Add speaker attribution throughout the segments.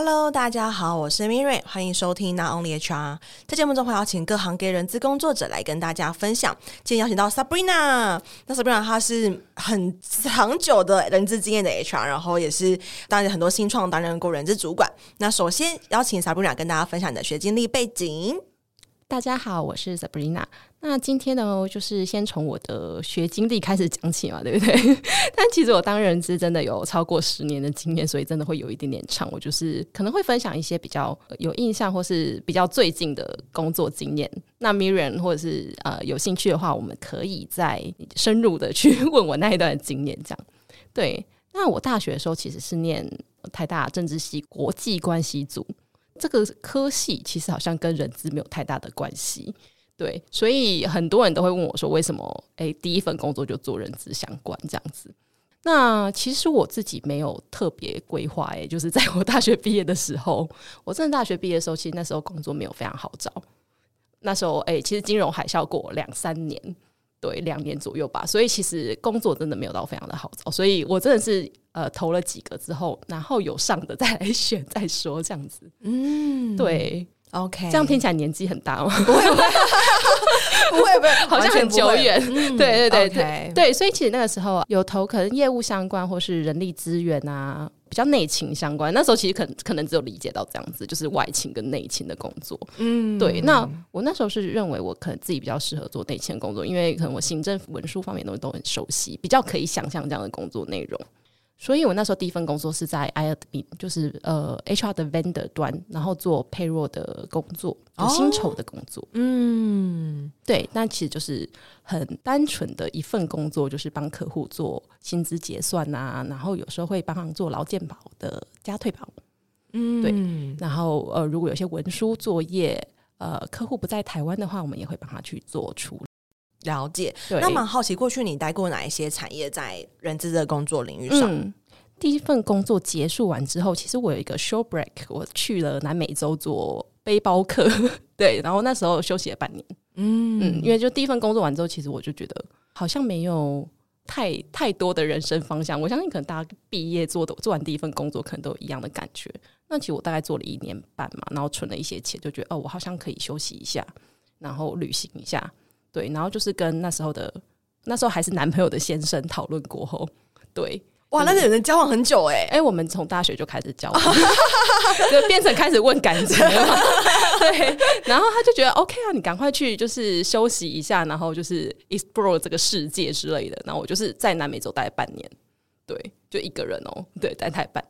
Speaker 1: Hello，大家好，我是 Miriam，欢迎收听 Not Only HR。在节目中会邀请各行各业人资工作者来跟大家分享。今天邀请到 Sabrina，那 Sabrina 她是很长久的人资经验的 HR，然后也是担任很多新创担任过人资主管。那首先邀请 Sabrina 跟大家分享你的学经历背景。
Speaker 2: 大家好，我是 Sabrina。那今天呢，就是先从我的学经历开始讲起嘛，对不对？但其实我当人资真的有超过十年的经验，所以真的会有一点点长。我就是可能会分享一些比较有印象或是比较最近的工作经验。那 Miriam 或者是呃有兴趣的话，我们可以再深入的去 问我那一段经验。这样对。那我大学的时候其实是念台大政治系国际关系组。这个科系其实好像跟人资没有太大的关系，对，所以很多人都会问我说，为什么诶第一份工作就做人资相关这样子？那其实我自己没有特别规划，诶，就是在我大学毕业的时候，我真的大学毕业的时候，其实那时候工作没有非常好找，那时候诶，其实金融海啸过两三年。对，两年左右吧，所以其实工作真的没有到非常的好找，所以我真的是呃投了几个之后，然后有上的再来 选再说这样子。嗯，对
Speaker 1: ，OK，
Speaker 2: 这样听起来年纪很大吗？
Speaker 1: 不会，不会，不会，不会，
Speaker 2: 好像很久远。
Speaker 1: 嗯、
Speaker 2: 对对
Speaker 1: 对
Speaker 2: 对，所以其实那个时候有投可能业务相关或是人力资源啊。比较内勤相关，那时候其实可能可能只有理解到这样子，就是外勤跟内勤的工作。嗯，对。那我那时候是认为我可能自己比较适合做内勤工作，因为可能我行政文书方面的东西都很熟悉，比较可以想象这样的工作内容。所以我那时候第一份工作是在 iadmin，就是呃 HR 的 vendor 端，然后做 payroll 的工作，有薪酬的工作。哦、嗯，对，那其实就是很单纯的一份工作，就是帮客户做薪资结算啊，然后有时候会帮忙做劳健保的加退保。嗯，对，然后呃，如果有些文书作业，呃，客户不在台湾的话，我们也会帮他去做处理。
Speaker 1: 了解，对那蛮好奇，过去你待过哪一些产业在人资的工作领域上？
Speaker 2: 嗯，第一份工作结束完之后，其实我有一个 short break，我去了南美洲做背包客，对，然后那时候休息了半年。嗯嗯，因为就第一份工作完之后，其实我就觉得好像没有太太多的人生方向。我相信可能大家毕业做的做完第一份工作，可能都有一样的感觉。那其实我大概做了一年半嘛，然后存了一些钱，就觉得哦，我好像可以休息一下，然后旅行一下。对，然后就是跟那时候的那时候还是男朋友的先生讨论过后，对，
Speaker 1: 哇，那有人交往很久哎，
Speaker 2: 哎，我们从大学就开始交往，就变成开始问感情了。对，然后他就觉得 OK 啊，你赶快去就是休息一下，然后就是 explore 这个世界之类的。然后我就是在南美洲待半年，对，就一个人哦，对，待太半。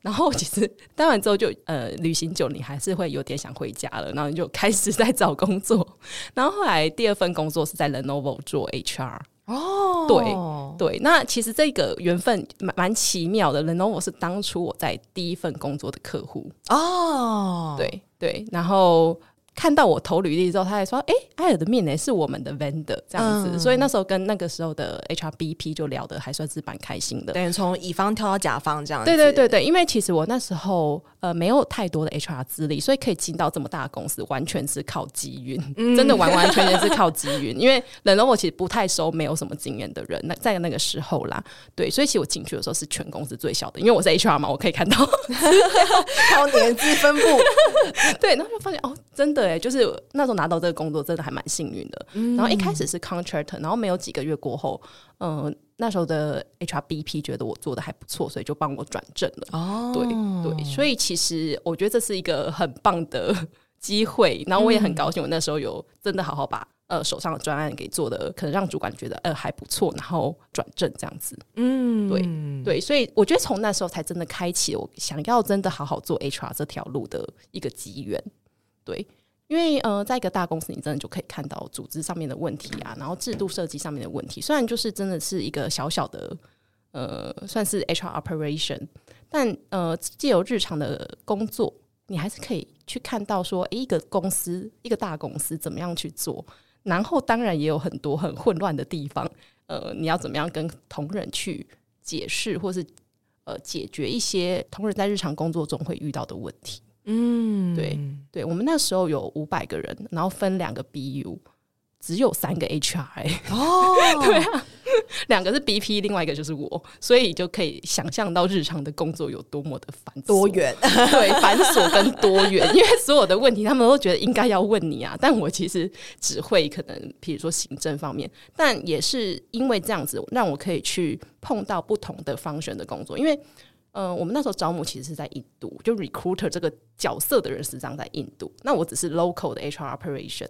Speaker 2: 然后其实待完之后就呃旅行久，你还是会有点想回家了。然后你就开始在找工作。然后后来第二份工作是在 Lenovo 做 HR 哦，对对。那其实这个缘分蛮蛮奇妙的。Lenovo 是当初我在第一份工作的客户哦，对对。然后。看到我投履历之后，他还说：“哎、欸，爱尔的面呢是我们的 vendor 这样子。嗯”所以那时候跟那个时候的 HRBP 就聊得还算是蛮开心的。
Speaker 1: 等于从乙方跳到甲方这样子。
Speaker 2: 对对对对，因为其实我那时候呃没有太多的 HR 资历，所以可以进到这么大的公司，完全是靠机运，嗯、真的完完全全是靠机运。因为冷龙我其实不太收，没有什么经验的人。那在那个时候啦，对，所以其实我进去的时候是全公司最小的，因为我是 HR 嘛，我可以看到
Speaker 1: 靠年纪分布。
Speaker 2: 对，然后就发现哦，真的。哎，就是那时候拿到这个工作，真的还蛮幸运的。嗯、然后一开始是 contractor，然后没有几个月过后，嗯、呃，那时候的 HRBP 觉得我做的还不错，所以就帮我转正了。哦，对对，所以其实我觉得这是一个很棒的机会。然后我也很高兴，我那时候有真的好好把呃手上的专案给做的，可能让主管觉得呃还不错，然后转正这样子。嗯，对对，所以我觉得从那时候才真的开启我想要真的好好做 HR 这条路的一个机缘。对。因为呃，在一个大公司，你真的就可以看到组织上面的问题啊，然后制度设计上面的问题。虽然就是真的是一个小小的呃，算是 HR operation，但呃，借由日常的工作，你还是可以去看到说，诶，一个公司，一个大公司怎么样去做。然后当然也有很多很混乱的地方，呃，你要怎么样跟同仁去解释，或是呃，解决一些同仁在日常工作中会遇到的问题。嗯，对对，我们那时候有五百个人，然后分两个 BU，只有三个 HR 哦，对啊，两个是 BP，另外一个就是我，所以就可以想象到日常的工作有多么的繁
Speaker 1: 多元，
Speaker 2: 对，繁琐跟多元。因为所有的问题，他们都觉得应该要问你啊，但我其实只会可能，比如说行政方面，但也是因为这样子，让我可以去碰到不同的 function 的工作，因为。嗯、呃，我们那时候招募其实是在印度，就 recruiter 这个角色的人实际上在印度。那我只是 local 的 HR operation，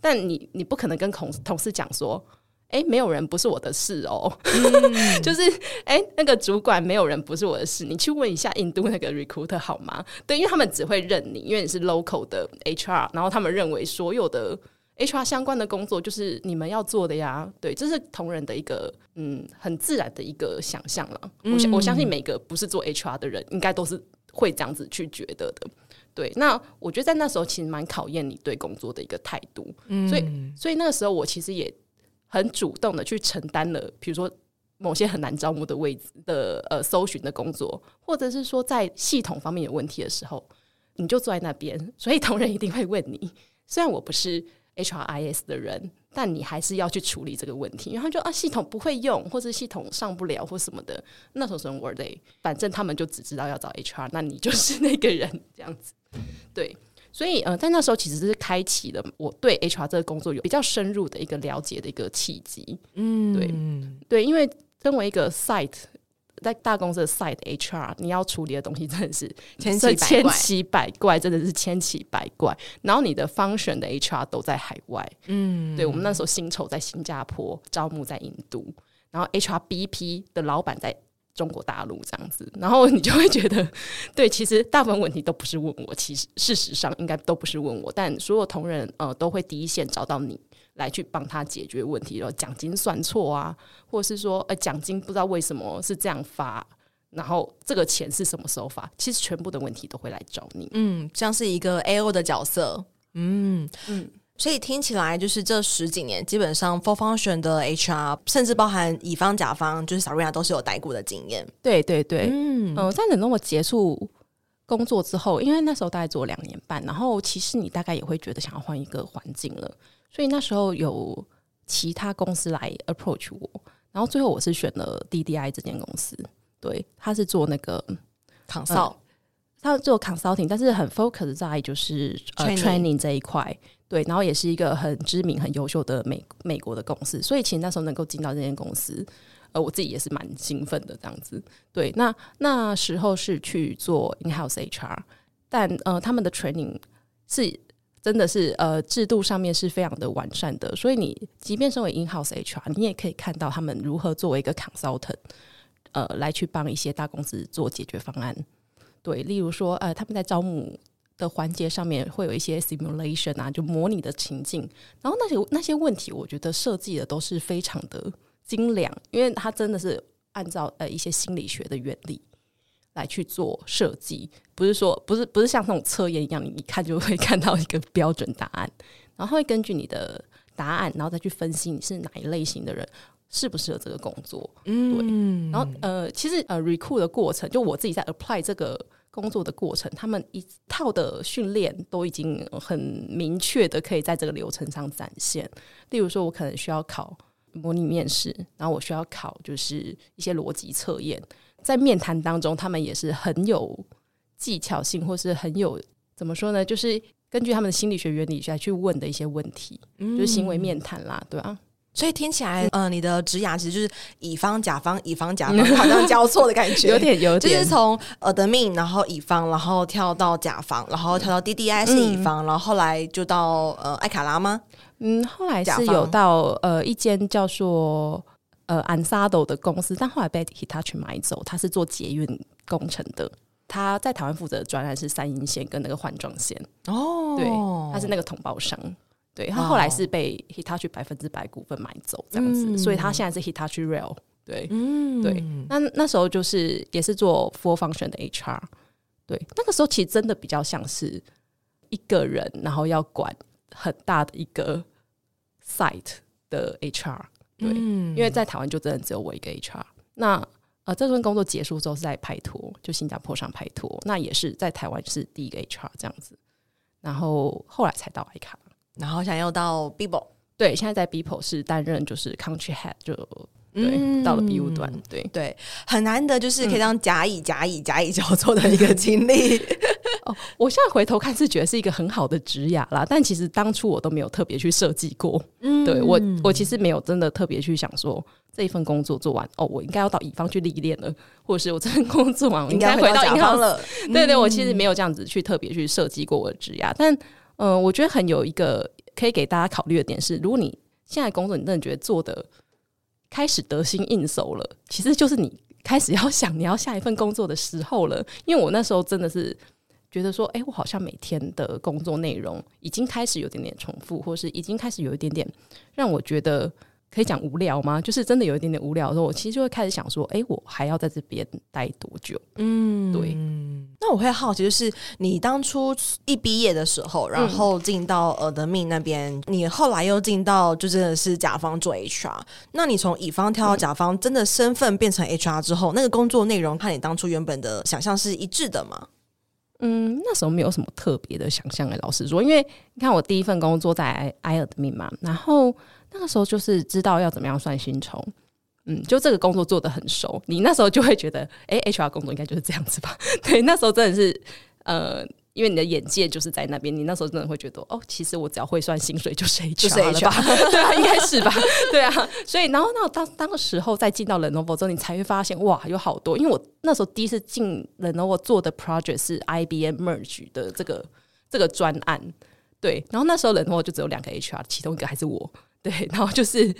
Speaker 2: 但你你不可能跟同同事讲说，哎、欸，没有人不是我的事哦，嗯、就是哎、欸，那个主管没有人不是我的事，你去问一下印度那个 recruiter 好吗？对，因为他们只会认你，因为你是 local 的 HR，然后他们认为所有的。HR 相关的工作就是你们要做的呀，对，这是同仁的一个嗯很自然的一个想象了。嗯、我相我相信每个不是做 HR 的人，应该都是会这样子去觉得的。对，那我觉得在那时候其实蛮考验你对工作的一个态度。嗯，所以所以那个时候我其实也很主动的去承担了，比如说某些很难招募的位置的呃搜寻的工作，或者是说在系统方面有问题的时候，你就坐在那边，所以同仁一定会问你。虽然我不是。HRIS 的人，但你还是要去处理这个问题。然后就啊，系统不会用，或者系统上不了，或什么的。那时候什么 Workday，反正他们就只知道要找 HR，那你就是那个人这样子。对，所以呃，在那时候其实是开启了我对 HR 这个工作有比较深入的一个了解的一个契机。嗯，对对，因为身为一个 site。在大公司的 side HR，你要处理的东西真的是千奇千奇百怪，真的是千奇百怪。然后你的 function 的 HR 都在海外，嗯，对，我们那时候薪酬在新加坡，招募在印度，然后 HRBP 的老板在中国大陆这样子，然后你就会觉得，对，其实大部分问题都不是问我，其实事实上应该都不是问我，但所有同仁呃都会第一线找到你。来去帮他解决问题，然后奖金算错啊，或者是说，呃，奖金不知道为什么是这样发，然后这个钱是什么时候发？其实全部的问题都会来找你。嗯，
Speaker 1: 像是一个 AO 的角色。嗯嗯，所以听起来就是这十几年，基本上 Full Function 的 HR，甚至包含乙方、甲方，就是 Sabrina 都是有待过的经验。
Speaker 2: 对对对，嗯，呃，在等到我结束工作之后，因为那时候大概做两年半，然后其实你大概也会觉得想要换一个环境了。所以那时候有其他公司来 approach 我，然后最后我是选了 DDI 这间公司。对，他是做那个
Speaker 1: consult，
Speaker 2: 他做 consulting，但是很 focus 在就是 training, training 这一块。对，然后也是一个很知名、很优秀的美美国的公司。所以其实那时候能够进到这间公司，呃，我自己也是蛮兴奋的这样子。对，那那时候是去做 in-house HR，但呃，他们的 training 是。真的是呃，制度上面是非常的完善的，所以你即便身为 in-house HR，你也可以看到他们如何作为一个 consultant，呃，来去帮一些大公司做解决方案。对，例如说呃，他们在招募的环节上面会有一些 simulation 啊，就模拟的情境，然后那些那些问题，我觉得设计的都是非常的精良，因为它真的是按照呃一些心理学的原理。来去做设计，不是说不是不是像那种测验一样，你一看就会看到一个标准答案，然后会根据你的答案，然后再去分析你是哪一类型的人，适不适合这个工作。嗯，对。然后呃，其实呃，recruit 的过程，就我自己在 apply 这个工作的过程，他们一套的训练都已经很明确的可以在这个流程上展现。例如说，我可能需要考模拟面试，然后我需要考就是一些逻辑测验。在面谈当中，他们也是很有技巧性，或是很有怎么说呢？就是根据他们的心理学原理来去问的一些问题，嗯、就是行为面谈啦，对啊。
Speaker 1: 所以听起来，呃，你的职涯其实就是乙方、甲方、乙方、甲方，好像交错的感觉，
Speaker 2: 有点有点，
Speaker 1: 就是从 admin，然后乙方，然后跳到甲方，然后跳到 DDI 是乙方，嗯、然后后来就到呃艾卡拉吗？
Speaker 2: 嗯，后来是有到呃一间叫做。呃，Ansado 的公司，但后来被 Hitachi 买走。他是做捷运工程的，他在台湾负责的专案是三莺线跟那个环状线。哦，对，他是那个统包商。对，他后来是被 Hitachi 百分之百股份买走，这样子，嗯、所以他现在是 Hitachi Rail。对，嗯，对。那那时候就是也是做 Full Function 的 HR。对，那个时候其实真的比较像是一个人，然后要管很大的一个 site 的 HR。对，因为在台湾就真的只有我一个 HR。那呃，这份工作结束之后是在拍拖，就新加坡上拍拖。那也是在台湾是第一个 HR 这样子。然后后来才到艾卡，
Speaker 1: 然后想要到 Bibo，。
Speaker 2: 对，现在在 Bibo 是担任就是 Country Head，就对，嗯、到了 B 五段，
Speaker 1: 对对，很难得就是可以当甲乙甲乙甲乙交错的一个 经历。
Speaker 2: 哦，我现在回头看是觉得是一个很好的职涯啦，但其实当初我都没有特别去设计过。嗯，对我我其实没有真的特别去想说这一份工作做完哦，我应该要到乙方去历练了，或者是我这份工作完 我应该回到乙方了。对，对对，我其实没有这样子去特别去设计过我的职涯，但嗯、呃，我觉得很有一个可以给大家考虑的点是，如果你现在工作你真的觉得做的。开始得心应手了，其实就是你开始要想你要下一份工作的时候了。因为我那时候真的是觉得说，哎、我好像每天的工作内容已经开始有点点重复，或是已经开始有一点点让我觉得。可以讲无聊吗？就是真的有一点点无聊的时候，我其实就会开始想说，哎、欸，我还要在这边待多久？嗯，对。
Speaker 1: 那我会好奇，就是你当初一毕业的时候，然后进到尔德密那边，嗯、你后来又进到就真的是甲方做 HR。那你从乙方跳到甲方，真的身份变成 HR 之后，嗯、那个工作内容和你当初原本的想象是一致的吗？
Speaker 2: 嗯，那时候没有什么特别的想象诶，老实说，因为你看我第一份工作在埃尔德密嘛，然后。那个时候就是知道要怎么样算薪酬，嗯，就这个工作做的很熟，你那时候就会觉得，哎、欸，HR 工作应该就是这样子吧？对，那时候真的是，呃，因为你的眼界就是在那边，你那时候真的会觉得，哦，其实我只要会算薪水就是 HR 了吧？对啊，应该是吧？对啊，所以然后那当当时候再进到 Lenovo 之后，你才会发现，哇，有好多，因为我那时候第一次进 Lenovo 做的 project 是 IBM Merge 的这个这个专案，对，然后那时候 Lenovo 就只有两个 HR，其中一个还是我。对，然后就是，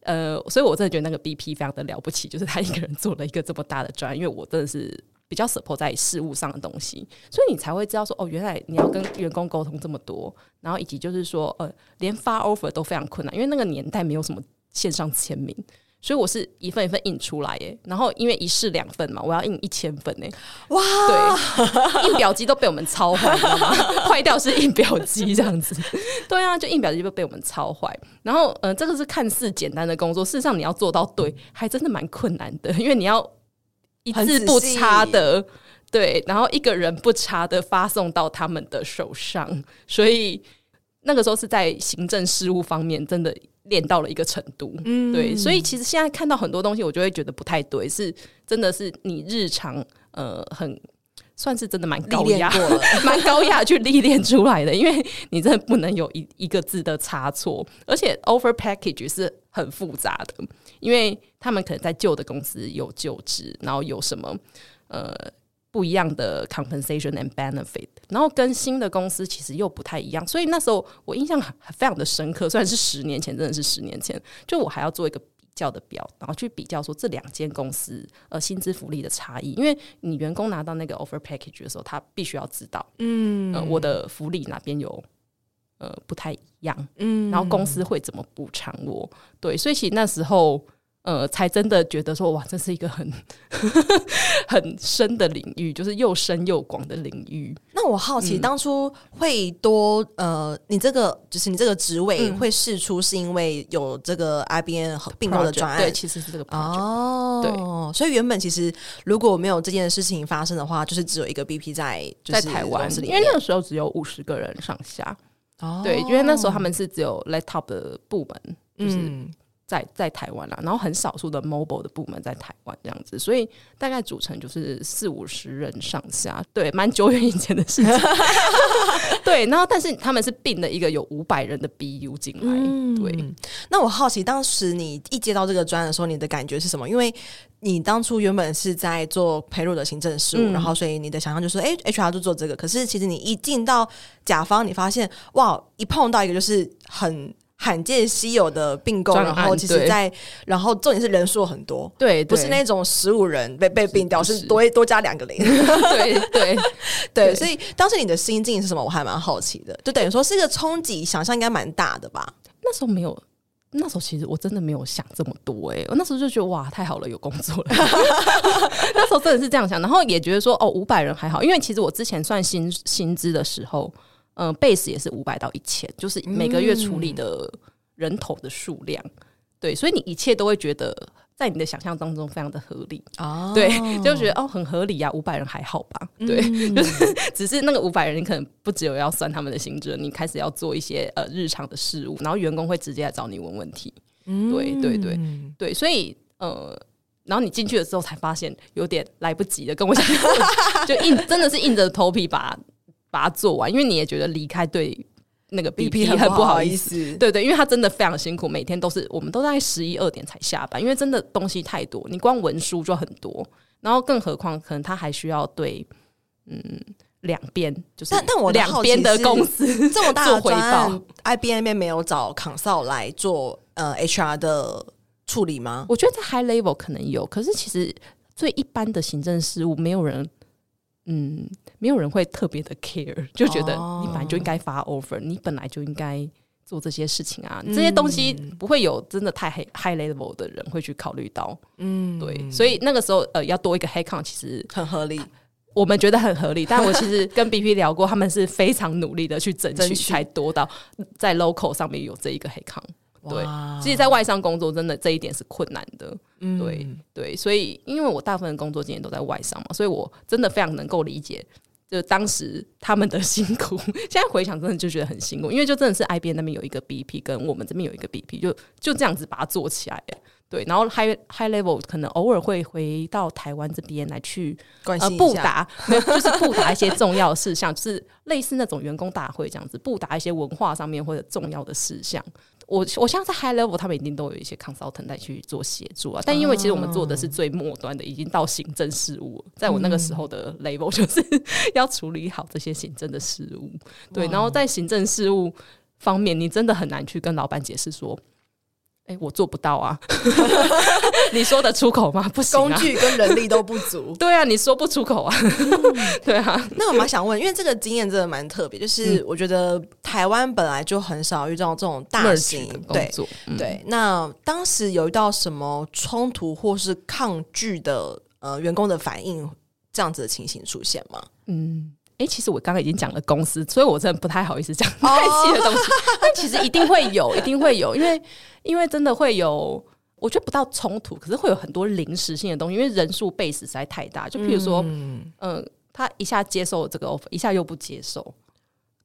Speaker 2: 呃，所以我真的觉得那个 BP 非常的了不起，就是他一个人做了一个这么大的专，因为我真的是比较 support 在事务上的东西，所以你才会知道说，哦，原来你要跟员工沟通这么多，然后以及就是说，呃，连发 offer 都非常困难，因为那个年代没有什么线上签名。所以我是一份一份印出来耶，然后因为一式两份嘛，我要印一千份呢。哇，对，印表机都被我们操坏，你知道吗？坏掉是印表机这样子。对啊，就印表机就被我们操坏。然后，嗯、呃，这个是看似简单的工作，事实上你要做到对，还真的蛮困难的，因为你要一字不差的，对，然后一个人不差的发送到他们的手上。所以那个时候是在行政事务方面，真的。练到了一个程度，嗯，对，所以其实现在看到很多东西，我就会觉得不太对，是真的是你日常呃很算是真的蛮高压，蛮高压去历练出来的，因为你真的不能有一一个字的差错，而且 over package 是很复杂的，因为他们可能在旧的公司有旧职，然后有什么呃。不一样的 compensation and benefit，然后跟新的公司其实又不太一样，所以那时候我印象非常的深刻。虽然是十年前，真的是十年前，就我还要做一个比较的表，然后去比较说这两间公司呃薪资福利的差异。因为你员工拿到那个 offer package 的时候，他必须要知道，嗯、呃，我的福利哪边有呃不太一样，嗯，然后公司会怎么补偿我？对，所以其实那时候。呃，才真的觉得说哇，这是一个很 很深的领域，就是又深又广的领域。
Speaker 1: 那我好奇，嗯、当初会多呃，你这个就是你这个职位会试出，是因为有这个 IBN 并购的专案？
Speaker 2: 对，其实是这个 project。哦，
Speaker 1: 对，所以原本其实如果没有这件事情发生的话，就是只有一个 BP 在在台湾，因
Speaker 2: 为那个时候只有五十个人上下。哦，对，因为那时候他们是只有 laptop 的部门，就是。嗯在在台湾啦，然后很少数的 mobile 的部门在台湾这样子，所以大概组成就是四五十人上下，对，蛮久远以前的事情。对，然后但是他们是并了一个有五百人的 BU 进来。嗯、对，
Speaker 1: 那我好奇，当时你一接到这个专的时候，你的感觉是什么？因为你当初原本是在做培入的行政事务，嗯、然后所以你的想象就是，哎，HR 就做这个。可是其实你一进到甲方，你发现哇，一碰到一个就是很。罕见稀有的并购，然后其实在，然后重点是人数很多，对，对。不是那种十五人被被并掉，是，是多多加两个零，
Speaker 2: 对 对。
Speaker 1: 对，所以当时你的心境是什么？我还蛮好奇的，就等于说是一个冲击，想象应该蛮大的吧？
Speaker 2: 那时候没有，那时候其实我真的没有想这么多，哎，我那时候就觉得哇，太好了，有工作了，那时候真的是这样想，然后也觉得说哦，五百人还好，因为其实我之前算薪薪资的时候。嗯，base 也是五百到一千，就是每个月处理的人头的数量，嗯、对，所以你一切都会觉得在你的想象当中非常的合理哦，对，就觉得哦很合理呀、啊，五百人还好吧，对，嗯、就是 只是那个五百人，你可能不只有要算他们的薪资，你开始要做一些呃日常的事务，然后员工会直接来找你问问题，嗯、对对对对，所以呃，然后你进去的时候才发现有点来不及了，跟我讲 就硬真的是硬着头皮把把它做完，因为你也觉得离开对那个 BP 很不好意思，对对，因为他真的非常辛苦，每天都是我们都在十一二点才下班，因为真的东西太多，你光文书就很多，然后更何况可能他还需要对嗯。两边就是，
Speaker 1: 但但我
Speaker 2: 两边的公司
Speaker 1: 这么大的
Speaker 2: 回报
Speaker 1: ，IBM 没有找 consult 来做呃 HR 的处理吗？
Speaker 2: 我觉得在 high level 可能有，可是其实最一般的行政事务，没有人，嗯，没有人会特别的 care，就觉得你本来就应该发 offer，你本来就应该做这些事情啊，这些东西不会有真的太 high high level 的人会去考虑到，嗯，对，所以那个时候呃要多一个 head count 其实
Speaker 1: 很合理。
Speaker 2: 我们觉得很合理，但我其实 跟 BP 聊过，他们是非常努力的去争取，才多到在 local 上面有这一个黑康。对，其实，在外商工作真的这一点是困难的。嗯，对对，所以因为我大部分工作经验都在外商嘛，所以我真的非常能够理解，就当时他们的辛苦。现在回想，真的就觉得很辛苦，因为就真的是 I B 那边有一个 BP，跟我们这边有一个 BP，就就这样子把它做起来。对，然后 high high level 可能偶尔会回到台湾这边来去
Speaker 1: 关
Speaker 2: 心布达，没有就是布达一些重要事项，就是类似那种员工大会这样子，布达一些文化上面或者重要的事项。我我相信在 high level 他们一定都有一些 consultant 来去做协助啊。但因为其实我们做的是最末端的，已经到行政事务，在我那个时候的 level 就是 要处理好这些行政的事务。对，然后在行政事务方面，你真的很难去跟老板解释说。哎、欸，我做不到啊！你说得出口吗？不行、啊，
Speaker 1: 工具跟人力都不足。
Speaker 2: 对啊，你说不出口啊。嗯、对啊，
Speaker 1: 那我蛮想问，因为这个经验真的蛮特别，就是我觉得台湾本来就很少遇到这种大型工作。对，嗯、对，那当时有遇到什么冲突或是抗拒的呃员工的反应，这样子的情形出现吗？
Speaker 2: 嗯。哎、欸，其实我刚刚已经讲了公司，所以我真的不太好意思讲太细的东西。Oh. 但其实一定会有，一定会有，因为因为真的会有，我觉得不到冲突，可是会有很多临时性的东西，因为人数 base 实在太大。就譬如说，嗯、呃，他一下接受这个 offer，一下又不接受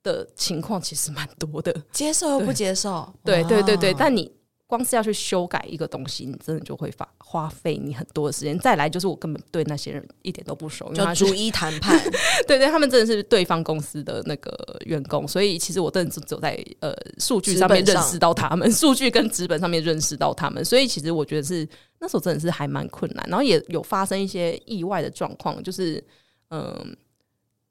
Speaker 2: 的情况，其实蛮多的。
Speaker 1: 接受又不接受，
Speaker 2: 对对对对，但你。光是要去修改一个东西，你真的就会花花费你很多的时间。再来就是我根本对那些人一点都不熟，
Speaker 1: 就逐一谈判。
Speaker 2: 对 对，他们真的是对方公司的那个员工，所以其实我真的是走在呃数据上面认识到他们，数据跟纸本上面认识到他们。所以其实我觉得是那时候真的是还蛮困难，然后也有发生一些意外的状况，就是嗯、呃，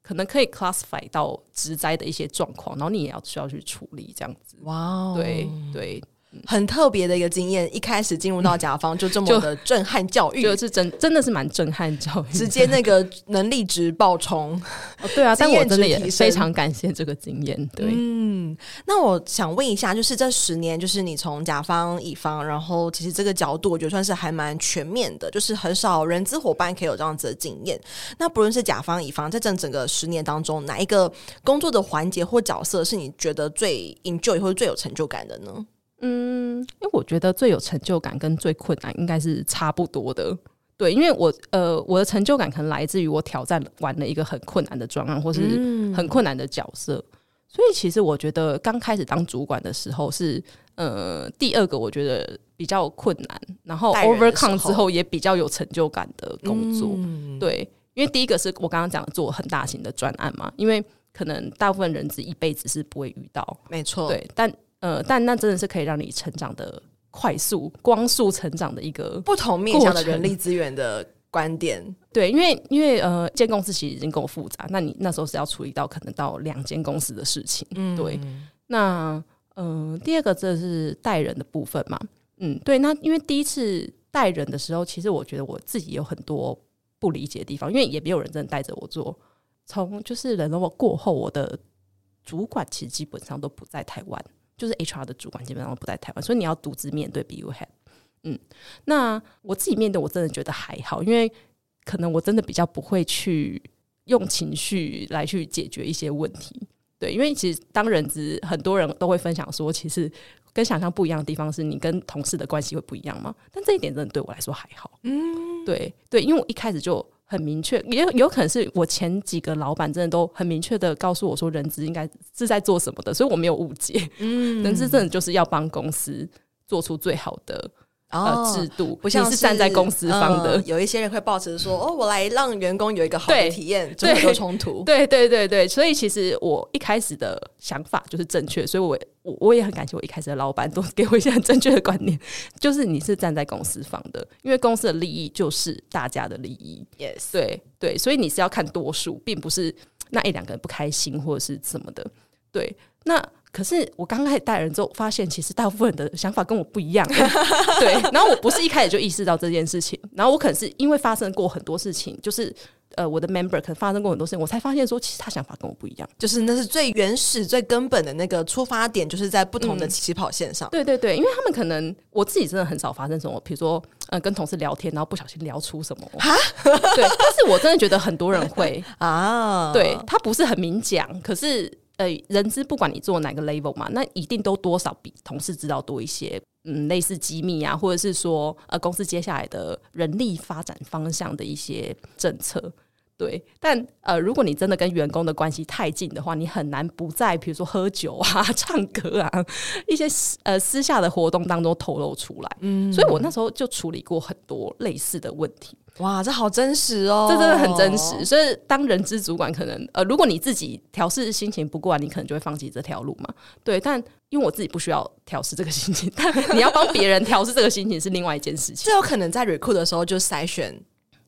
Speaker 2: 可能可以 classify 到职灾的一些状况，然后你也要需要去处理这样子。哇 Wow，对对。
Speaker 1: 很特别的一个经验，一开始进入到甲方就这么的震撼教育，
Speaker 2: 就是真真的是蛮震撼教育，
Speaker 1: 直接那个能力值爆冲。
Speaker 2: 哦，对啊，但我真的也非常感谢这个经验。对，
Speaker 1: 嗯，那我想问一下，就是这十年，就是你从甲方、乙方，然后其实这个角度，我觉得算是还蛮全面的，就是很少人资伙伴可以有这样子的经验。那不论是甲方、乙方，在这整个十年当中，哪一个工作的环节或角色是你觉得最 enjoy 或者最有成就感的呢？
Speaker 2: 嗯，因为我觉得最有成就感跟最困难应该是差不多的，对，因为我呃我的成就感可能来自于我挑战完了一个很困难的专案或是很困难的角色，嗯、所以其实我觉得刚开始当主管的时候是呃第二个我觉得比较困难，然后 overcome 之后也比较有成就感的工作，嗯、对，因为第一个是我刚刚讲的做很大型的专案嘛，因为可能大部分人只一辈子是不会遇到，
Speaker 1: 没错，
Speaker 2: 对，但。呃，但那真的是可以让你成长的快速、光速成长的一个
Speaker 1: 不同面向的人力资源的观点。
Speaker 2: 对，因为因为呃，一间公司其实已经够复杂，那你那时候是要处理到可能到两间公司的事情。嗯，对。那嗯、呃，第二个这是带人的部分嘛。嗯，对。那因为第一次带人的时候，其实我觉得我自己有很多不理解的地方，因为也没有人真的带着我做。从就是人我过后，我的主管其实基本上都不在台湾。就是 HR 的主管基本上都不在台湾，所以你要独自面对 BU Head。嗯，那我自己面对，我真的觉得还好，因为可能我真的比较不会去用情绪来去解决一些问题。对，因为其实当人资，很多人都会分享说，其实跟想象不一样的地方是你跟同事的关系会不一样嘛？但这一点真的对我来说还好。嗯，对对，因为我一开始就。很明确，也有可能是我前几个老板真的都很明确的告诉我说，人资应该是在做什么的，所以我没有误解。嗯，人资真的就是要帮公司做出最好的呃制度，
Speaker 1: 不像
Speaker 2: 是站在公司方的。
Speaker 1: 有一些人会抱持说，哦，我来让员工有一个好的体验，就会有冲突。
Speaker 2: 对对对对，所以其实我一开始的想法就是正确，所以我我我也很感谢我一开始的老板都给我一些很正确的观念，就是你是站在公司方的，因为公司的利益就是大家的利益。
Speaker 1: Yes，
Speaker 2: 对对，所以你是要看多数，并不是那一两个人不开心或者是什么的。对，那。可是我刚开始带人之后，发现其实大部分人的想法跟我不一样。对，然后我不是一开始就意识到这件事情，然后我可能是因为发生过很多事情，就是呃，我的 member 可能发生过很多事情，我才发现说，其实他想法跟我不一样。
Speaker 1: 就是那是最原始、最根本的那个出发点，就是在不同的起跑线上。
Speaker 2: 嗯、对对对，因为他们可能我自己真的很少发生什么，比如说呃，跟同事聊天，然后不小心聊出什么哈，对，但是我真的觉得很多人会 啊，对他不是很明讲，可是。呃，人资不管你做哪个 level 嘛，那一定都多少比同事知道多一些，嗯，类似机密啊，或者是说呃，公司接下来的人力发展方向的一些政策。对，但呃，如果你真的跟员工的关系太近的话，你很难不在比如说喝酒啊、唱歌啊一些呃私下的活动当中透露出来。嗯，所以我那时候就处理过很多类似的问题。
Speaker 1: 哇，这好真实哦，
Speaker 2: 这真的很真实。所以当人资主管，可能呃，如果你自己调试心情不过来，你可能就会放弃这条路嘛。对，但因为我自己不需要调试这个心情，但你要帮别人调试这个心情是另外一件事情。
Speaker 1: 这有可能在 recruit 的时候就筛选。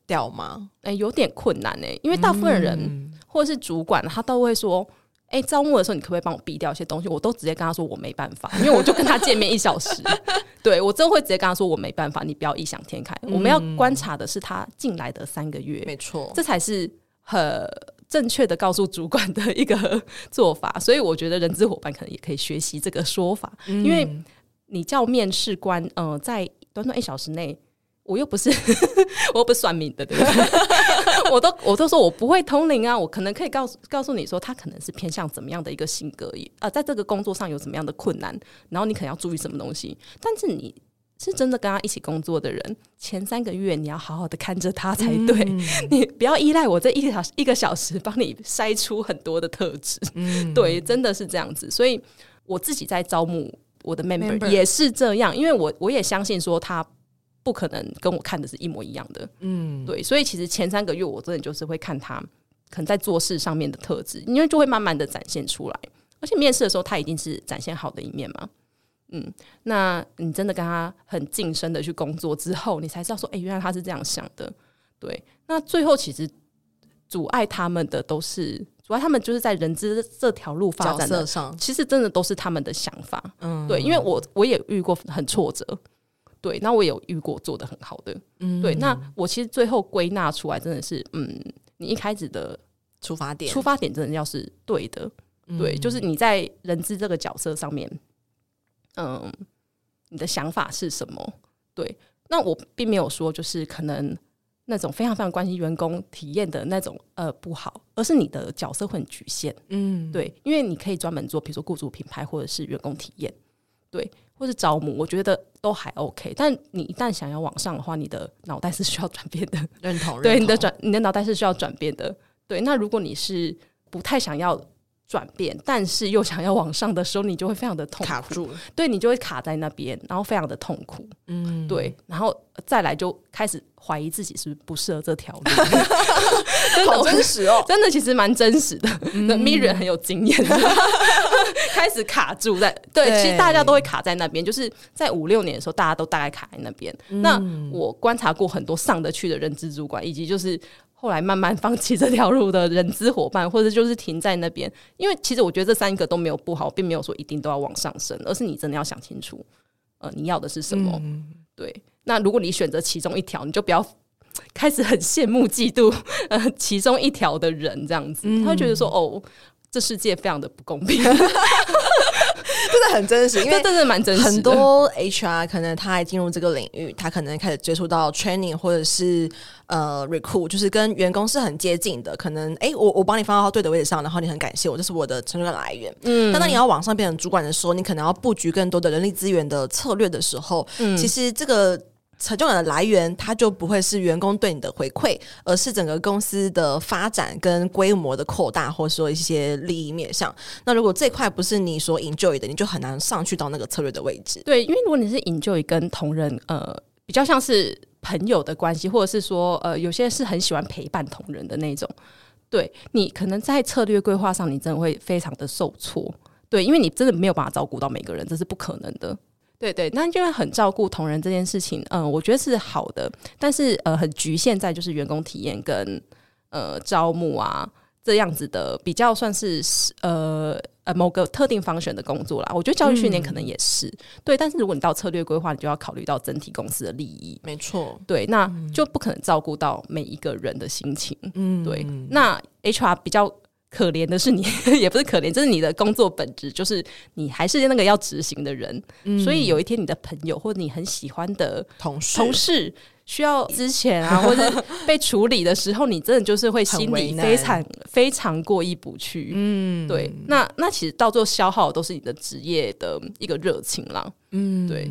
Speaker 1: 掉吗？
Speaker 2: 哎、欸，有点困难哎、欸，因为大部分人、嗯、或者是主管，他都会说：“哎、欸，招募的时候你可不可以帮我避掉一些东西？”我都直接跟他说：“我没办法，因为我就跟他见面一小时。对”我真会直接跟他说：“我没办法，你不要异想天开。嗯”我们要观察的是他进来的三个月，
Speaker 1: 没错，
Speaker 2: 这才是很正确的告诉主管的一个做法。所以我觉得人资伙伴可能也可以学习这个说法，嗯、因为你叫面试官，嗯、呃，在短短一小时内。我又不是，我又不是算命的，对不对？我都我都说我不会通灵啊，我可能可以告诉告诉你说，他可能是偏向怎么样的一个性格，啊、呃，在这个工作上有怎么样的困难，然后你可能要注意什么东西。但是你是真的跟他一起工作的人，前三个月你要好好的看着他才对，嗯、你不要依赖我这一个小时一个小时帮你筛出很多的特质。嗯，对，真的是这样子。所以我自己在招募我的 member 也是这样，因为我我也相信说他。不可能跟我看的是一模一样的，嗯，对，所以其实前三个月我真的就是会看他可能在做事上面的特质，因为就会慢慢的展现出来，而且面试的时候他一定是展现好的一面嘛，嗯，那你真的跟他很近身的去工作之后，你才知道说，哎、欸，原来他是这样想的，对，那最后其实阻碍他们的都是阻碍他们就是在人资这条路发展的上，其实真的都是他们的想法，嗯，对，因为我我也遇过很挫折。对，那我有遇过做的很好的，嗯，对，那我其实最后归纳出来，真的是，嗯，你一开始的
Speaker 1: 出发点，
Speaker 2: 出发点真的要是对的，嗯、对，就是你在人资这个角色上面，嗯，你的想法是什么？对，那我并没有说就是可能那种非常非常关心员工体验的那种呃不好，而是你的角色会很局限，嗯，对，因为你可以专门做，比如说雇主品牌或者是员工体验，对。或是招募，我觉得都还 OK。但你一旦想要往上的话，你的脑袋是需要转变的。
Speaker 1: 认同，对，
Speaker 2: 你的转，你的脑袋是需要转变的。对，那如果你是不太想要转变，但是又想要往上的时候，你就会非常的痛苦，
Speaker 1: 卡住。
Speaker 2: 对，你就会卡在那边，然后非常的痛苦。嗯，对，然后再来就开始怀疑自己是不是不适合这条路。
Speaker 1: 真的好真实哦，
Speaker 2: 真的其实蛮真实的。那 Miriam 很有经验。开始卡住在对，对，其实大家都会卡在那边，就是在五六年的时候，大家都大概卡在那边。嗯、那我观察过很多上得去的人资主管，以及就是后来慢慢放弃这条路的人资伙伴，或者就是停在那边。因为其实我觉得这三个都没有不好，并没有说一定都要往上升，而是你真的要想清楚，呃，你要的是什么。嗯、对，那如果你选择其中一条，你就不要开始很羡慕嫉妒 呃其中一条的人这样子，他会觉得说哦。这世界非常的不公平，真
Speaker 1: 的很真实，因为
Speaker 2: 真的蛮真实。
Speaker 1: 很多 HR 可能他还进入这个领域，他可能开始接触到 training 或者是呃 recruit，就是跟员工是很接近的。可能哎，我我帮你放到对的位置上，然后你很感谢我，这是我的成就感来源。嗯，但当你要往上变成主管的时候，你可能要布局更多的人力资源的策略的时候，嗯，其实这个成就感的来源，它就不会是员工对你的回馈，而是整个公司的发展跟规模的扩大，或者说一些利益面向。那如果这块不是你所 enjoy 的，你就很难上去到那个策略的位置。
Speaker 2: 对，因为如果你是 enjoy 跟同仁，呃，比较像是朋友的关系，或者是说，呃，有些人是很喜欢陪伴同仁的那种，对，你可能在策略规划上，你真的会非常的受挫。对，因为你真的没有办法照顾到每个人，这是不可能的。对对，那就会很照顾同仁这件事情，嗯、呃，我觉得是好的，但是呃，很局限在就是员工体验跟呃招募啊这样子的比较算是呃呃某个特定 function 的工作啦。我觉得教育训练可能也是、嗯、对，但是如果你到策略规划，你就要考虑到整体公司的利益。
Speaker 1: 没错，
Speaker 2: 对，那就不可能照顾到每一个人的心情。嗯，对，那 HR 比较。可怜的是你，也不是可怜，这是你的工作本质，就是你还是那个要执行的人。嗯、所以有一天，你的朋友或者你很喜欢的同事同事需要之前啊，或者被处理的时候，你真的就是会心里非常非常过意不去。嗯，对，那那其实到最后消耗的都是你的职业的一个热情啦。嗯，对。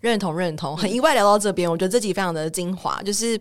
Speaker 1: 认同认同，很意外聊到这边，我觉得这集非常的精华。就是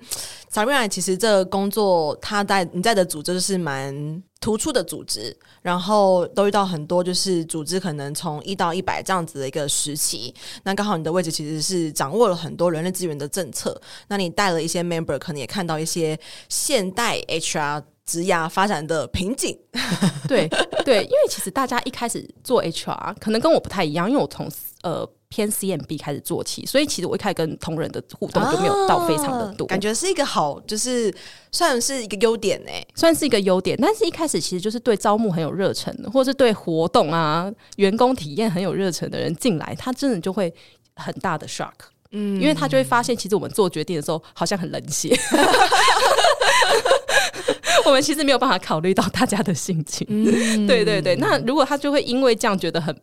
Speaker 1: Sabrina 其实这个工作，他在你在的组织就是蛮突出的组织，然后都遇到很多就是组织可能从一到一百这样子的一个时期。那刚好你的位置其实是掌握了很多人力资源的政策，那你带了一些 member，可能也看到一些现代 HR 职涯发展的瓶颈。
Speaker 2: 对对，因为其实大家一开始做 HR 可能跟我不太一样，因为我从呃。偏 CMB 开始做起，所以其实我一开始跟同仁的互动就没有到非常的多，
Speaker 1: 啊、感觉是一个好，就是算是一个优点呢，
Speaker 2: 算是一个优点。但是一开始其实就是对招募很有热忱的，或是对活动啊、员工体验很有热忱的人进来，他真的就会很大的 shock，嗯，因为他就会发现，其实我们做决定的时候好像很冷血，我们其实没有办法考虑到大家的心情，嗯，对对对。那如果他就会因为这样觉得很。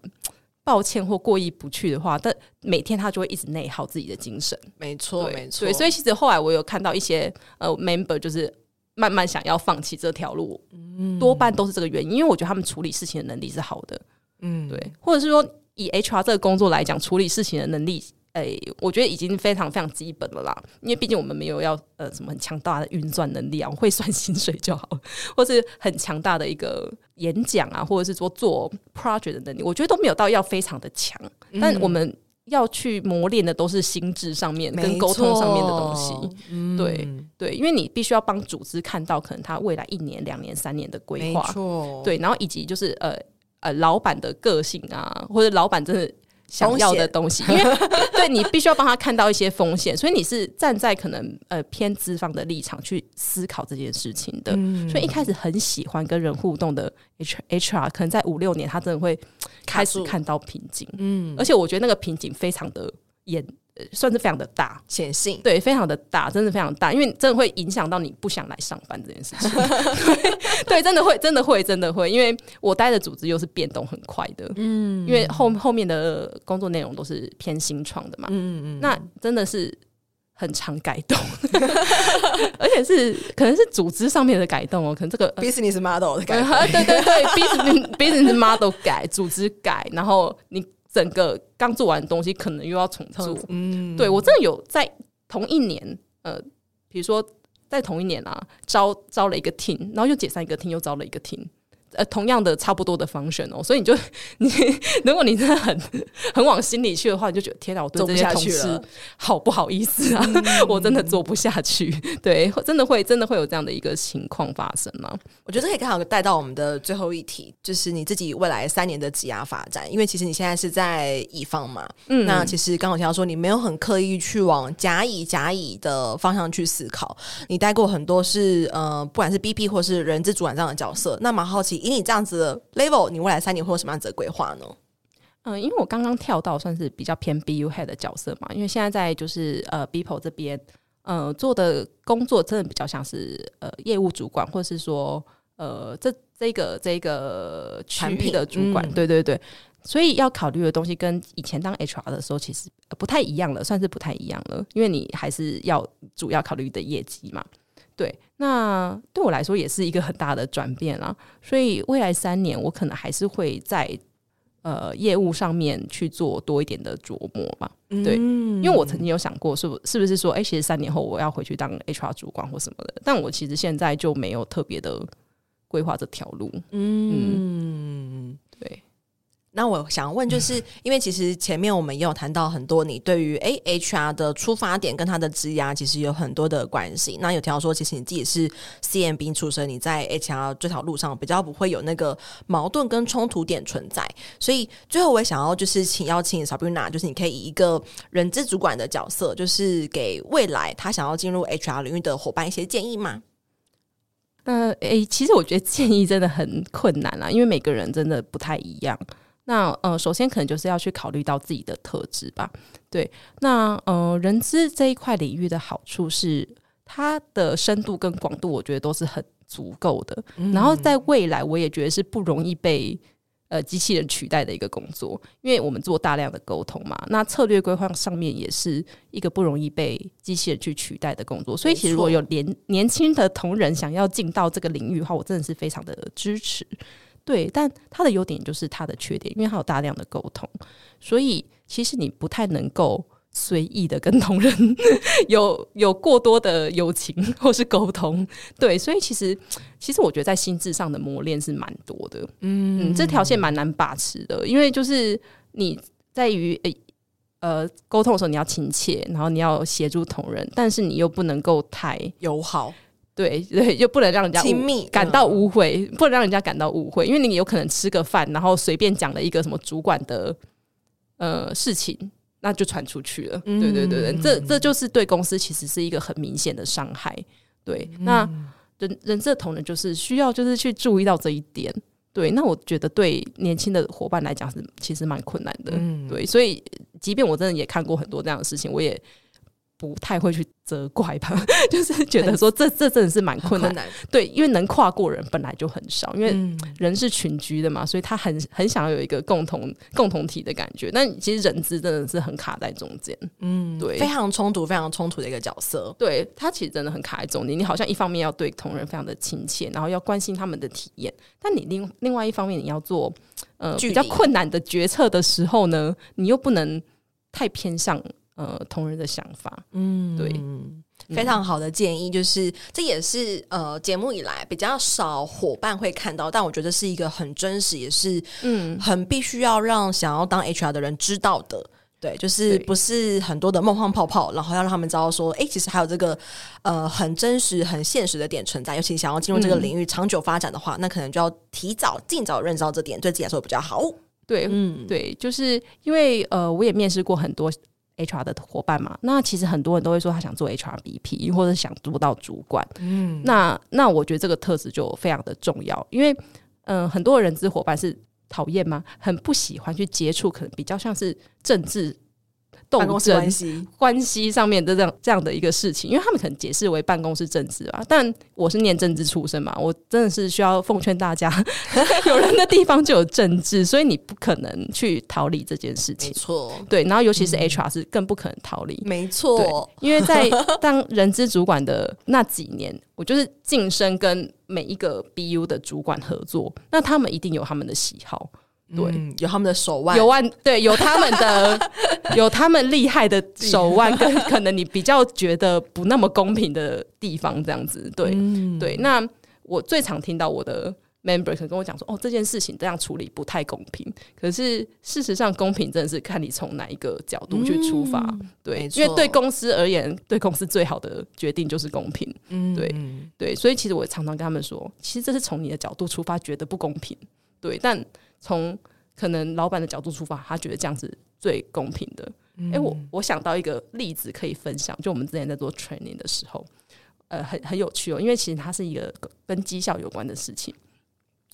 Speaker 2: 抱歉或过意不去的话，但每天他就会一直内耗自己的精神。
Speaker 1: 没错，没错。
Speaker 2: 对，所以其实后来我有看到一些呃 member 就是慢慢想要放弃这条路，嗯，多半都是这个原因，因为我觉得他们处理事情的能力是好的，嗯，对，或者是说以 HR 这个工作来讲，处理事情的能力。哎、欸，我觉得已经非常非常基本了啦，因为毕竟我们没有要呃什么很强大的运算能力啊，我会算薪水就好，或是很强大的一个演讲啊，或者是说做 project 的能力，我觉得都没有到要非常的强，嗯、但我们要去磨练的都是心智上面跟沟通上面的东西，嗯、对对，因为你必须要帮组织看到可能他未来一年、两年、三年的规划，对，然后以及就是呃呃老板的个性啊，或者老板真的。想要的东西，因为 对你必须要帮他看到一些风险，所以你是站在可能呃偏资方的立场去思考这件事情的。嗯、所以一开始很喜欢跟人互动的 H HR，可能在五六年他真的会开始看到瓶颈。嗯，而且我觉得那个瓶颈非常的严。算是非常的大，
Speaker 1: 显性。
Speaker 2: 对，非常的大，真的非常大，因为真的会影响到你不想来上班这件事情。对，对，真的会，真的会，真的会，因为我待的组织又是变动很快的，嗯，因为后后面的工作内容都是偏新创的嘛，嗯嗯，那真的是很常改动，而且是可能是组织上面的改动哦，可能这个
Speaker 1: business model 的改动，
Speaker 2: 对对对，business business model 改，组织改，然后你。整个刚做完的东西，可能又要重做。嗯，对，我真的有在同一年，呃，比如说在同一年啊，招招了一个 team，然后又解散一个 team，又招了一个 team。呃，同样的差不多的 function 哦，所以你就 你，如果你真的很 很往心里去的话，你就觉得天哪，我做不下去了好不好意思啊？嗯、我真的做不下去，对，真的会真的会有这样的一个情况发生吗？
Speaker 1: 我觉得可以刚好带到我们的最后一题，就是你自己未来三年的职涯发展，因为其实你现在是在乙方嘛，嗯，那其实刚好提到说你没有很刻意去往甲乙甲乙的方向去思考，你待过很多是呃，不管是 BP 或是人资主管这样的角色，那蛮好奇。以你这样子的 level，你未来三年会有什么样子的规划呢？
Speaker 2: 嗯、呃，因为我刚刚跳到算是比较偏 BU head 的角色嘛，因为现在在就是呃 BPO 这边，呃做的工作真的比较像是呃业务主管，或是说呃这这个这个产品的主管，对对对，所以要考虑的东西跟以前当 HR 的时候其实不太一样了，算是不太一样了，因为你还是要主要考虑的业绩嘛。对，那对我来说也是一个很大的转变啦。所以未来三年，我可能还是会在呃业务上面去做多一点的琢磨吧。对，嗯、因为我曾经有想过，是不是不是说，哎、欸，其实三年后我要回去当 HR 主管或什么的，但我其实现在就没有特别的规划这条路。嗯，嗯对。
Speaker 1: 那我想问，就是因为其实前面我们也有谈到很多，你对于诶 HR 的出发点跟他的职涯其实有很多的关系。那有提到说，其实你自己是 CMB 出身，你在 HR 这条路上比较不会有那个矛盾跟冲突点存在。所以最后我也想要就是请邀请 Sabrina，就是你可以以一个人资主管的角色，就是给未来他想要进入 HR 领域的伙伴一些建议吗？
Speaker 2: 呃，诶，其实我觉得建议真的很困难啦，因为每个人真的不太一样。那呃，首先可能就是要去考虑到自己的特质吧。对，那呃，人资这一块领域的好处是它的深度跟广度，我觉得都是很足够的。嗯、然后在未来，我也觉得是不容易被呃机器人取代的一个工作，因为我们做大量的沟通嘛。那策略规划上面也是一个不容易被机器人去取代的工作。所以，其实如果有年年轻的同仁想要进到这个领域的话，我真的是非常的支持。对，但它的优点就是它的缺点，因为它有大量的沟通，所以其实你不太能够随意的跟同仁 有有过多的友情或是沟通。对，所以其实其实我觉得在心智上的磨练是蛮多的。嗯，嗯，这条线蛮难把持的，因为就是你在于诶呃沟通的时候你要亲切，然后你要协助同仁，但是你又不能够太
Speaker 1: 友好。
Speaker 2: 对 对，又不能让人家亲密感到误会，不能让人家感到误会，因为你有可能吃个饭，然后随便讲了一个什么主管的呃事情，那就传出去了。对对对对，这这就是对公司其实是一个很明显的伤害。对，那人人这同仁就是需要就是去注意到这一点。对，那我觉得对年轻的伙伴来讲是其实蛮困难的。对，所以即便我真的也看过很多这样的事情，我也。不太会去责怪吧，就是觉得说这这真的是蛮困难，对，因为能跨过人本来就很少，因为人是群居的嘛，所以他很很想要有一个共同共同体的感觉。但其实人资真的是很卡在中间，嗯，对，
Speaker 1: 非常冲突，非常冲突的一个角色。
Speaker 2: 对，他其实真的很卡在中间，你好像一方面要对同仁非常的亲切，然后要关心他们的体验，但你另另外一方面你要做呃比较困难的决策的时候呢，你又不能太偏向。呃，同仁的想法，嗯，对，
Speaker 1: 非常好的建议，就是这也是呃节目以来比较少伙伴会看到，但我觉得是一个很真实，也是嗯。很必须要让想要当 HR 的人知道的，对，就是不是很多的梦幻泡泡，然后要让他们知道说，哎，其实还有这个呃很真实、很现实的点存在，尤其想要进入这个领域长久发展的话，嗯、那可能就要提早、尽早认识到这点，对自己来说比较好。
Speaker 2: 对，嗯，对，就是因为呃，我也面试过很多。HR 的伙伴嘛，那其实很多人都会说他想做 HRBP 或者想做到主管。嗯，那那我觉得这个特质就非常的重要，因为嗯、呃，很多人资伙伴是讨厌吗？很不喜欢去接触，可能比较像是政治。办公室关系关系上面的这样这样的一个事情，因为他们可能解释为办公室政治吧，但我是念政治出身嘛，我真的是需要奉劝大家，有人的地方就有政治，所以你不可能去逃离这件事情。
Speaker 1: 没错，
Speaker 2: 对，然后尤其是 HR 是更不可能逃离。
Speaker 1: 没错，
Speaker 2: 因为在当人资主管的那几年，我就是晋升跟每一个 BU 的主管合作，那他们一定有他们的喜好。对、嗯，
Speaker 1: 有他们的手腕，
Speaker 2: 有腕，对，有他们的，有他们厉害的手腕，跟可能你比较觉得不那么公平的地方，这样子，对，嗯、对。那我最常听到我的 member 跟我讲说，哦，这件事情这样处理不太公平。可是事实上，公平真的是看你从哪一个角度去出发，嗯、对，因为对公司而言，对公司最好的决定就是公平，嗯，对，对。所以其实我常常跟他们说，其实这是从你的角度出发觉得不公平，对，但。从可能老板的角度出发，他觉得这样子最公平的。哎、嗯欸，我我想到一个例子可以分享，就我们之前在做 training 的时候，呃，很很有趣哦，因为其实它是一个跟绩效有关的事情，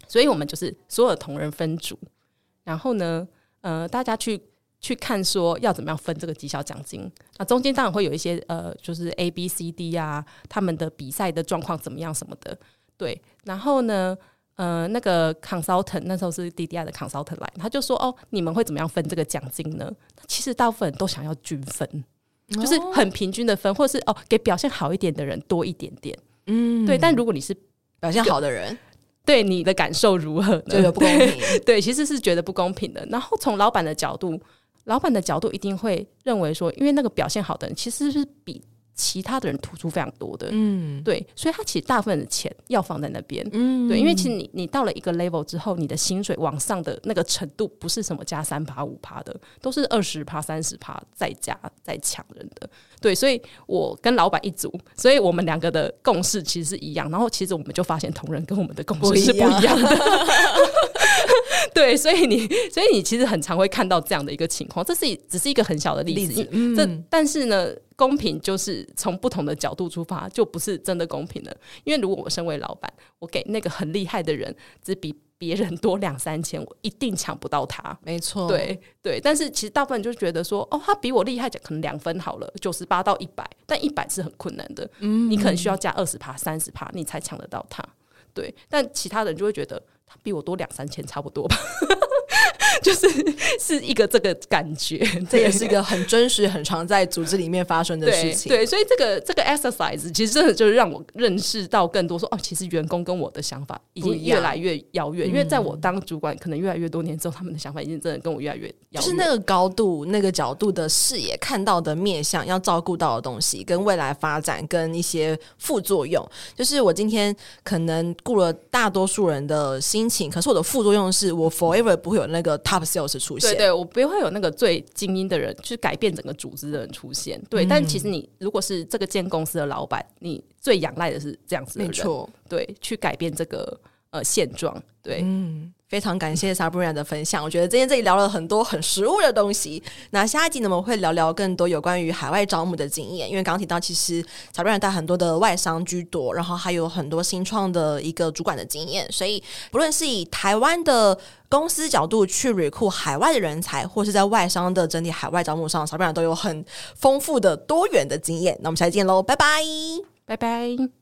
Speaker 2: 所以我们就是所有的同仁分组，然后呢，呃，大家去去看说要怎么样分这个绩效奖金。那中间当然会有一些呃，就是 A、B、C、D 啊，他们的比赛的状况怎么样什么的，对，然后呢。呃，那个 consultant 那时候是 DDI 的 consultant 来，他就说：“哦，你们会怎么样分这个奖金呢？”其实大部分人都想要均分，哦、就是很平均的分，或者是哦，给表现好一点的人多一点点。嗯，对。但如果你是
Speaker 1: 表现好的人，
Speaker 2: 对你的感受如何呢？
Speaker 1: 觉得不公平
Speaker 2: 对，对，其实是觉得不公平的。然后从老板的角度，老板的角度一定会认为说，因为那个表现好的人其实是比。其他的人突出非常多的，嗯，对，所以他其实大部分的钱要放在那边，嗯，对，因为其实你你到了一个 level 之后，你的薪水往上的那个程度不是什么加三趴五趴的，都是二十趴三十趴再加再抢人的，对，所以我跟老板一组，所以我们两个的共识其实是一样，然后其实我们就发现同仁跟我们的共识是不一样的，对，所以你所以你其实很常会看到这样的一个情况，这是只是一个很小的例子，嗯，这但是呢。公平就是从不同的角度出发，就不是真的公平了。因为如果我身为老板，我给那个很厉害的人只比别人多两三千，我一定抢不到他。
Speaker 1: 没错，
Speaker 2: 对对。但是其实大部分人就觉得说，哦，他比我厉害，可能两分好了，九十八到一百，但一百是很困难的。嗯，你可能需要加二十趴、三十趴，你才抢得到他。对，但其他人就会觉得比我多两三千，差不多吧。就是是一个这个感觉，
Speaker 1: 这也是一个很真实、很常在组织里面发生的事情。
Speaker 2: 对，对，所以这个这个 exercise 其实真的就是让我认识到更多说，说哦，其实员工跟我的想法已经越来越遥远。因为在我当主管可能越来越多年之后，他们的想法已经真的跟我越来越遥远。
Speaker 1: 就是那个高度、那个角度的视野，看到的面向，要照顾到的东西，跟未来发展，跟一些副作用。就是我今天可能顾了大多数人的心情，可是我的副作用是我 forever 不会有那个。Top sales 出现，
Speaker 2: 对对，我不会有那个最精英的人去改变整个组织的人出现。对，嗯、但其实你如果是这个间公司的老板，你最仰赖的是这样子的人，没错，对，去改变这个呃现状。对，嗯。
Speaker 1: 非常感谢 Sabrina 的分享，我觉得今天这里聊了很多很实物的东西。那下一集呢，我们会聊聊更多有关于海外招募的经验，因为刚刚提到，其实 Sabrina 带很多的外商居多，然后还有很多新创的一个主管的经验，所以不论是以台湾的公司角度去 recruit 海外的人才，或是在外商的整体海外招募上，Sabrina 都有很丰富的多元的经验。那我们下期见喽，拜拜，
Speaker 2: 拜拜。